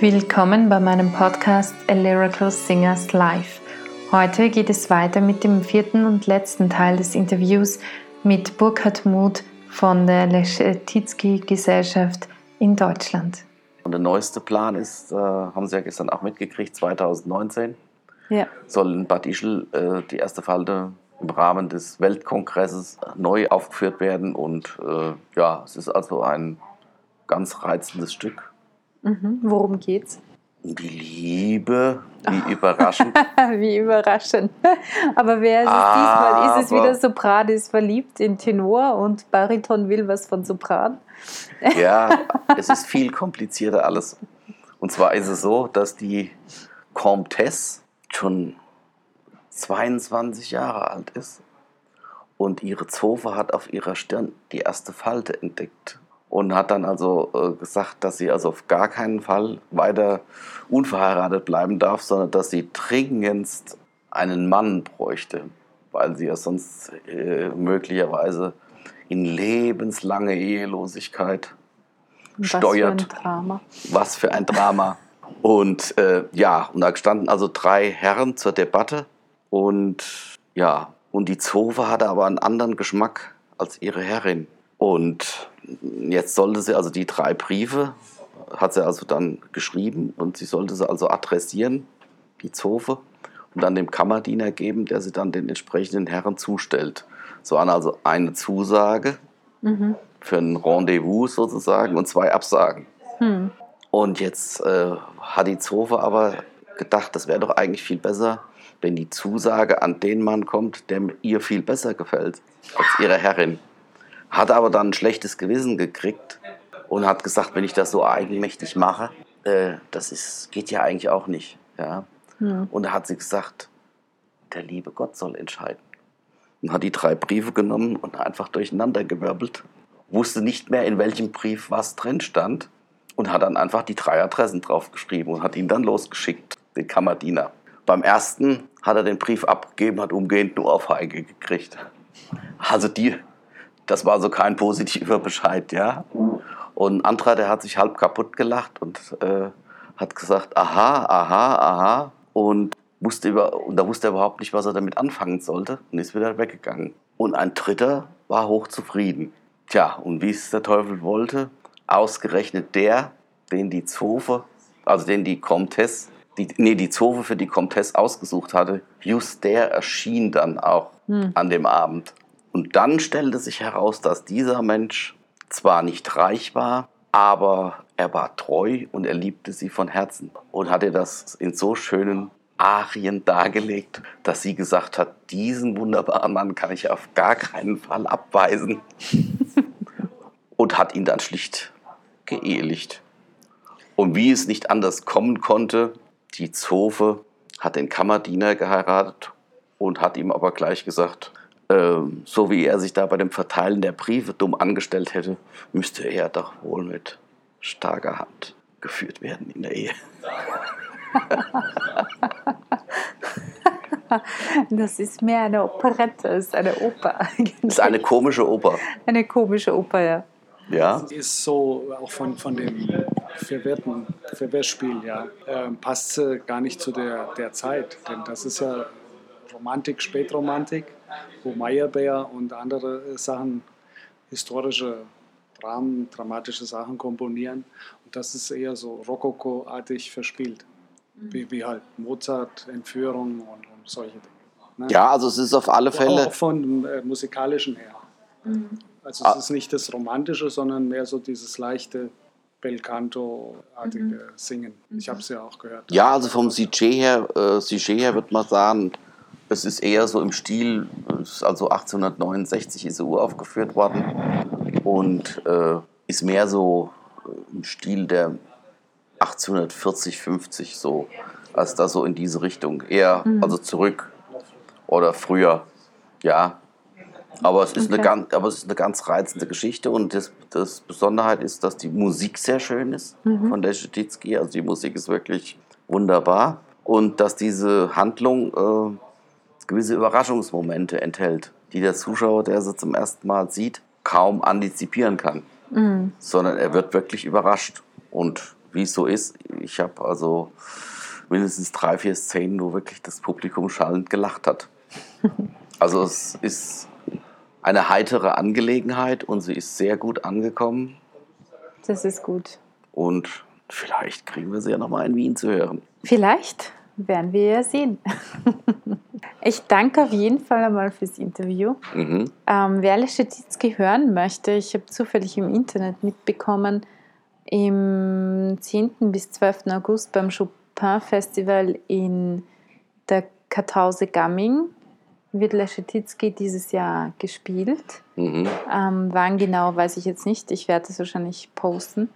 Willkommen bei meinem Podcast A Lyrical Singers Live. Heute geht es weiter mit dem vierten und letzten Teil des Interviews mit Burkhard Muth von der Leschetizky Gesellschaft in Deutschland. Und der neueste Plan ist, äh, haben Sie ja gestern auch mitgekriegt, 2019 ja. soll in Bad Ischl äh, die erste Falte im Rahmen des Weltkongresses neu aufgeführt werden. Und äh, ja, es ist also ein ganz reizendes Stück. Mhm. Worum geht's? Um die Liebe, wie überraschend. wie überraschend. Aber wer ist es Aber diesmal? Ist es wieder Sopran ist verliebt in Tenor und Bariton will was von Sopran? ja, es ist viel komplizierter alles. Und zwar ist es so, dass die Comtesse schon 22 Jahre alt ist und ihre Zofe hat auf ihrer Stirn die erste Falte entdeckt und hat dann also äh, gesagt, dass sie also auf gar keinen Fall weiter unverheiratet bleiben darf, sondern dass sie dringendst einen Mann bräuchte, weil sie ja sonst äh, möglicherweise in lebenslange Ehelosigkeit Was steuert. für ein Drama. Was für ein Drama. Und äh, ja, und da standen also drei Herren zur Debatte und ja, und die Zofe hatte aber einen anderen Geschmack als ihre Herrin. Und jetzt sollte sie also die drei Briefe, hat sie also dann geschrieben und sie sollte sie also adressieren, die Zofe, und dann dem Kammerdiener geben, der sie dann den entsprechenden Herren zustellt. So waren also eine Zusage Mhm. für ein Rendezvous sozusagen und zwei Absagen. Hm. Und jetzt äh, hat die Zofe aber gedacht, das wäre doch eigentlich viel besser, wenn die Zusage an den Mann kommt, der ihr viel besser gefällt als ihre Herrin. Hat aber dann ein schlechtes Gewissen gekriegt und hat gesagt, wenn ich das so eigenmächtig mache, äh, das ist, geht ja eigentlich auch nicht. Ja? Hm. Und da hat sie gesagt, der liebe Gott soll entscheiden. Und hat die drei Briefe genommen und einfach durcheinander gewirbelt. Wusste nicht mehr, in welchem Brief was drin stand. Und hat dann einfach die drei Adressen draufgeschrieben und hat ihn dann losgeschickt, den Kammerdiener. Beim ersten hat er den Brief abgegeben, hat umgehend nur auf Heike gekriegt. Also die, das war so kein positiver Bescheid, ja. Und ein anderer, der hat sich halb kaputt gelacht und äh, hat gesagt, aha, aha, aha. Und, wusste über, und da wusste er überhaupt nicht, was er damit anfangen sollte und ist wieder weggegangen. Und ein dritter war hochzufrieden. Tja, und wie es der Teufel wollte, ausgerechnet der, den die Zofe, also den die Comtesse, die, nee, die Zofe für die Comtesse ausgesucht hatte, just der erschien dann auch Hm. an dem Abend. Und dann stellte sich heraus, dass dieser Mensch zwar nicht reich war, aber er war treu und er liebte sie von Herzen und hatte das in so schönen Arien dargelegt, dass sie gesagt hat, diesen wunderbaren Mann kann ich auf gar keinen Fall abweisen und hat ihn dann schlicht geehelicht. Und wie es nicht anders kommen konnte, die Zofe hat den Kammerdiener geheiratet und hat ihm aber gleich gesagt, so wie er sich da bei dem Verteilen der Briefe dumm angestellt hätte, müsste er doch wohl mit starker Hand geführt werden in der Ehe. Das ist mehr eine Operette, ist eine Oper. Das ist eine komische Oper. Eine komische Oper, ja. Ja, ist so auch von, von dem verwirrten Verwirrspiel, ja, ähm, passt äh, gar nicht zu der, der Zeit. Denn das ist ja Romantik, Spätromantik, wo Meyerbeer und andere äh, Sachen, historische Dramen, dramatische Sachen komponieren. Und das ist eher so Rokoko-artig verspielt. Wie, wie halt Mozart, Entführung und, und solche Dinge. ne? ja also es ist auf alle Fälle, Auch von äh, musikalischen her. Also Ah. es ist nicht das Romantische, sondern mehr so dieses leichte Bel Canto-artige Singen. Ich habe es ja auch gehört. ja, also vom Sujet her, äh, Sujet her würde man sagen, es ist eher so im Stil, also 1869 ist die Uhr aufgeführt worden und äh, ist mehr so äh, im Stil der 1840, 50 so, als da so in diese Richtung. Eher, also zurück oder früher, ja. Aber es, ist eine Okay. ganz, aber es ist eine ganz reizende Geschichte und das, das Besonderheit ist, dass die Musik sehr schön ist von der Leschetizky. Also die Musik ist wirklich wunderbar und dass diese Handlung äh, gewisse Überraschungsmomente enthält, die der Zuschauer, der sie zum ersten Mal sieht, kaum antizipieren kann, sondern er wird wirklich überrascht. Und wie es so ist, ich habe also mindestens drei, vier Szenen, wo wirklich das Publikum schallend gelacht hat. Also es ist eine heitere Angelegenheit und sie ist sehr gut angekommen. Das ist gut. Und vielleicht kriegen wir sie ja nochmal in Wien zu hören. Vielleicht werden wir ja sehen. Ich danke auf jeden Fall einmal fürs Interview. Mhm. Ähm, wer Leschetizky hören möchte, ich habe zufällig im Internet mitbekommen, im 10. bis 12. August beim Chopin Festival in der Kartause Gamming wird Leschetizky dieses Jahr gespielt. Mhm. Ähm, wann genau, weiß ich jetzt nicht. Ich werde es wahrscheinlich posten.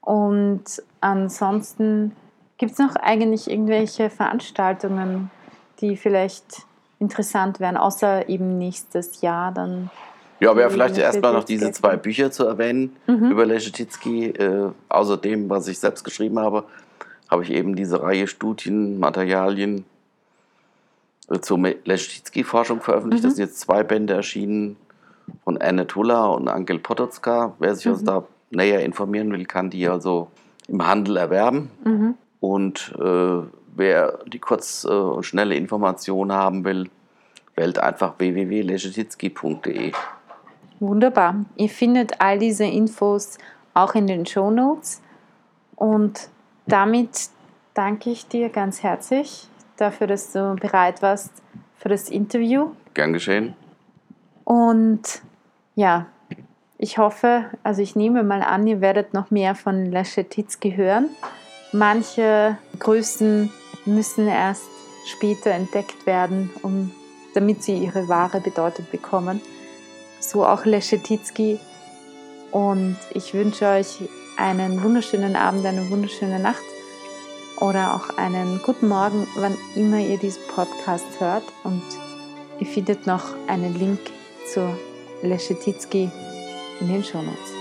Und ansonsten gibt es noch eigentlich irgendwelche Veranstaltungen, die vielleicht interessant wären, außer eben nächstes Jahr dann. Ja, wäre Die vielleicht erstmal noch diese zwei Bücher zu erwähnen Mhm. über Leschetizky. Äh, außer dem, was ich selbst geschrieben habe, habe ich eben diese Reihe Studien, Materialien äh, zur Leschetizky-Forschung veröffentlicht. Mhm. Das sind jetzt zwei Bände erschienen von Anne Tulla und Angel Potocka. Wer sich also Mhm. da näher informieren will, kann die also im Handel erwerben. Mhm. Und äh, wer die kurz äh, und schnelle Information haben will, wählt einfach www.leschetizky.de. Wunderbar. Ihr findet all diese Infos auch in den Show Notes. Und damit danke ich dir ganz herzlich dafür, dass du bereit warst für das Interview. Gern geschehen. Und ja, ich hoffe, also ich nehme mal an, ihr werdet noch mehr von Leschetizky hören. Manche Größen müssen erst später entdeckt werden, um, damit sie ihre wahre Bedeutung bekommen. So auch Leschetizky. Und ich wünsche euch einen wunderschönen Abend, eine wunderschöne Nacht oder auch einen guten Morgen, wann immer ihr diesen Podcast hört. Und ihr findet noch einen Link zu Leschetizky in den Shownotes.